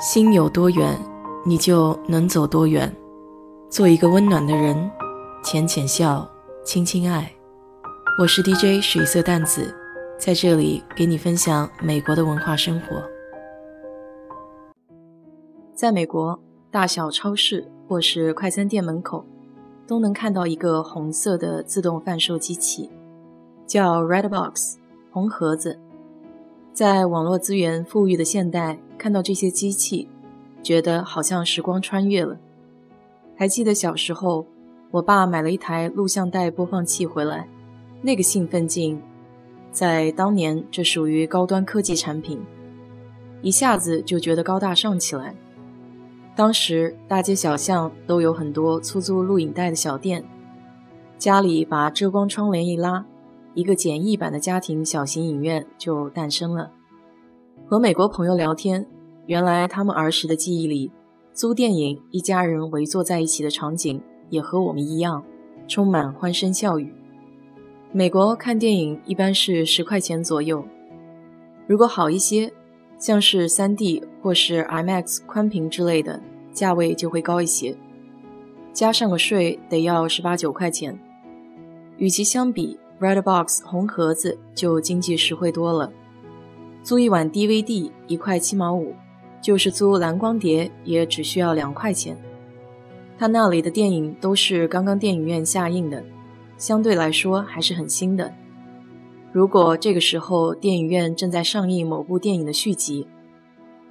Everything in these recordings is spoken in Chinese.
心有多远，你就能走多远。做一个温暖的人，浅浅笑，轻轻爱。我是 DJ 水色淡子，在这里给你分享美国的文化生活。在美国，大小超市或是快餐店门口，都能看到一个红色的自动贩售机器，叫 Red Box 红盒子。在网络资源富裕的现代，看到这些机器，觉得好像时光穿越了。还记得小时候，我爸买了一台录像带播放器回来，那个兴奋劲，在当年这属于高端科技产品，一下子就觉得高大上起来。当时大街小巷都有很多出租录影带的小店，家里把遮光窗帘一拉。一个简易版的家庭小型影院就诞生了。和美国朋友聊天，原来他们儿时的记忆里，租电影一家人围坐在一起的场景也和我们一样，充满欢声笑语。美国看电影一般是十块钱左右，如果好一些，像是 3D 或是 IMAX 宽屏之类的，价位就会高一些，加上个税得要十八九块钱。与其相比，Red Box 红盒子就经济实惠多了，租一晚 DVD 一块七毛五，就是租蓝光碟也只需要两块钱。他那里的电影都是刚刚电影院下映的，相对来说还是很新的。如果这个时候电影院正在上映某部电影的续集，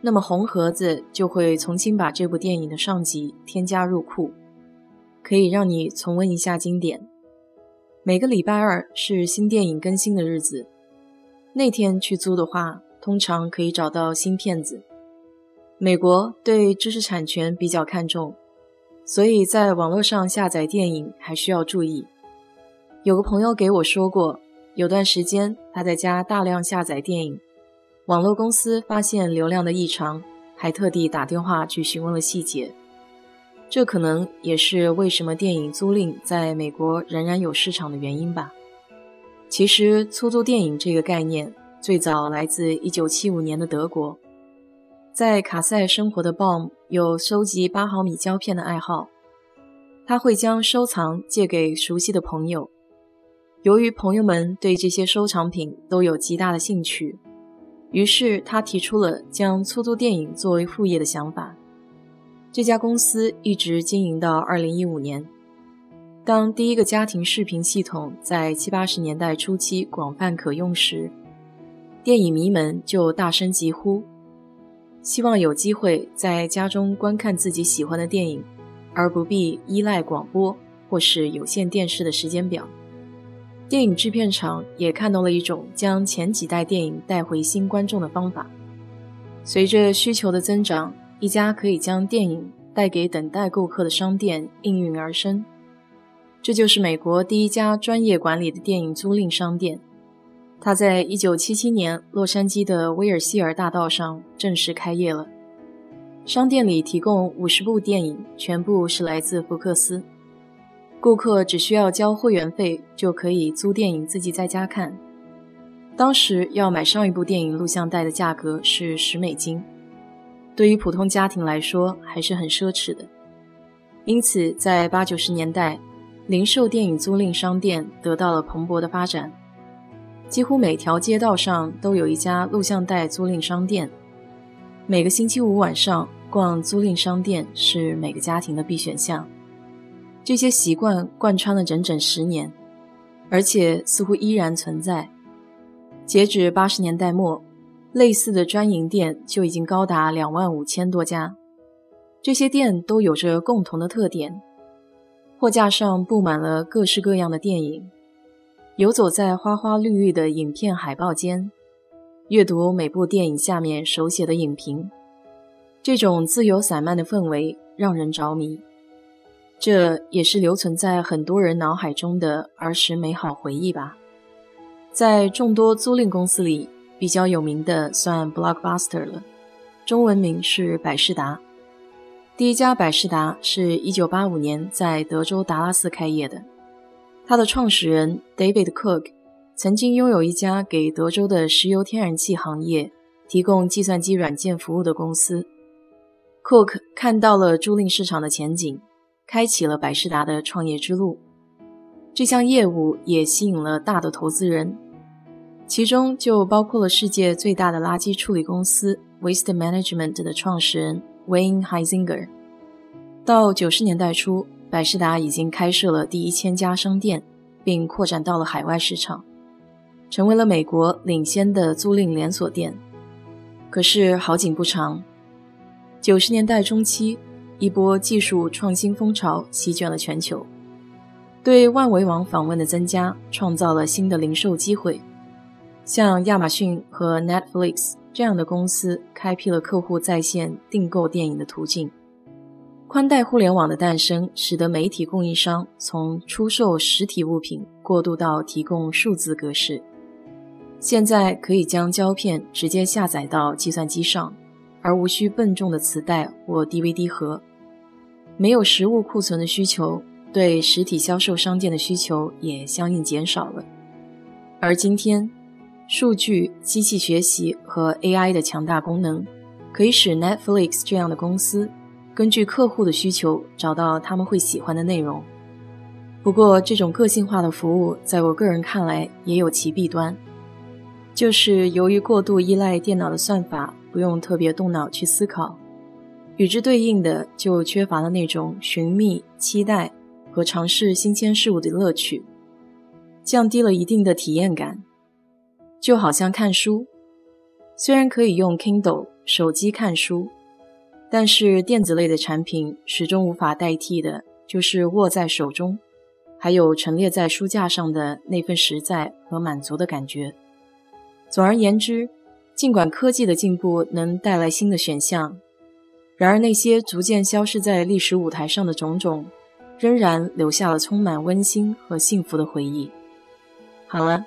那么红盒子就会重新把这部电影的上集添加入库，可以让你重温一下经典。每个礼拜二是新电影更新的日子，那天去租的话，通常可以找到新片子。美国对知识产权比较看重，所以在网络上下载电影还需要注意。有个朋友给我说过，有段时间他在家大量下载电影，网络公司发现流量的异常，还特地打电话去询问了细节。这可能也是为什么电影租赁在美国仍然有市场的原因吧。其实，出租电影这个概念最早来自1975年的德国。在卡塞生活的 Bom 有收集八毫米胶片的爱好，他会将收藏借给熟悉的朋友。由于朋友们对这些收藏品都有极大的兴趣，于是他提出了将出租电影作为副业的想法。这家公司一直经营到二零一五年。当第一个家庭视频系统在七八十年代初期广泛可用时，电影迷们就大声疾呼，希望有机会在家中观看自己喜欢的电影，而不必依赖广播或是有线电视的时间表。电影制片厂也看到了一种将前几代电影带回新观众的方法。随着需求的增长。一家可以将电影带给等待顾客的商店应运而生，这就是美国第一家专业管理的电影租赁商店。它在1977年洛杉矶的威尔希尔大道上正式开业了。商店里提供50部电影，全部是来自福克斯。顾客只需要交会员费，就可以租电影自己在家看。当时要买上一部电影录像带的价格是十美金。对于普通家庭来说还是很奢侈的，因此在八九十年代，零售电影租赁商店得到了蓬勃的发展。几乎每条街道上都有一家录像带租赁商店。每个星期五晚上逛租赁商店是每个家庭的必选项。这些习惯贯穿了整整十年，而且似乎依然存在。截止八十年代末。类似的专营店就已经高达两万五千多家，这些店都有着共同的特点：货架上布满了各式各样的电影，游走在花花绿绿的影片海报间，阅读每部电影下面手写的影评。这种自由散漫的氛围让人着迷，这也是留存在很多人脑海中的儿时美好回忆吧。在众多租赁公司里。比较有名的算 Blockbuster 了，中文名是百事达。第一家百事达是一九八五年在德州达拉斯开业的，它的创始人 David Cook 曾经拥有一家给德州的石油天然气行业提供计算机软件服务的公司，Cook 看到了租赁市场的前景，开启了百事达的创业之路。这项业务也吸引了大的投资人，其中就包括了世界最大的垃圾处理公司 Waste Management 的创始人 Wayne Heisinger。到九十年代初，百事达已经开设了第一千家商店，并扩展到了海外市场，成为了美国领先的租赁连锁店。可是好景不长，九十年代中期，一波技术创新风潮席卷了全球，对万维网访问的增加创造了新的零售机会。像亚马逊和 Netflix 这样的公司，开辟了客户在线订购电影的途径。宽带互联网的诞生，使得媒体供应商从出售实体物品过渡到提供数字格式。现在可以将胶片直接下载到计算机上，而无需笨重的磁带或 DVD 盒。没有实物库存的需求，对实体销售商店的需求也相应减少了。而今天，数据、机器学习和 AI 的强大功能，可以使 Netflix 这样的公司。根据客户的需求找到他们会喜欢的内容。不过，这种个性化的服务在我个人看来也有其弊端，就是由于过度依赖电脑的算法，不用特别动脑去思考，与之对应的就缺乏了那种寻觅、期待和尝试新鲜事物的乐趣，降低了一定的体验感。就好像看书，虽然可以用 Kindle 手机看书。但是电子类的产品始终无法代替的，就是握在手中，还有陈列在书架上的那份实在和满足的感觉。总而言之，尽管科技的进步能带来新的选项，然而那些逐渐消失在历史舞台上的种种，仍然留下了充满温馨和幸福的回忆。好了，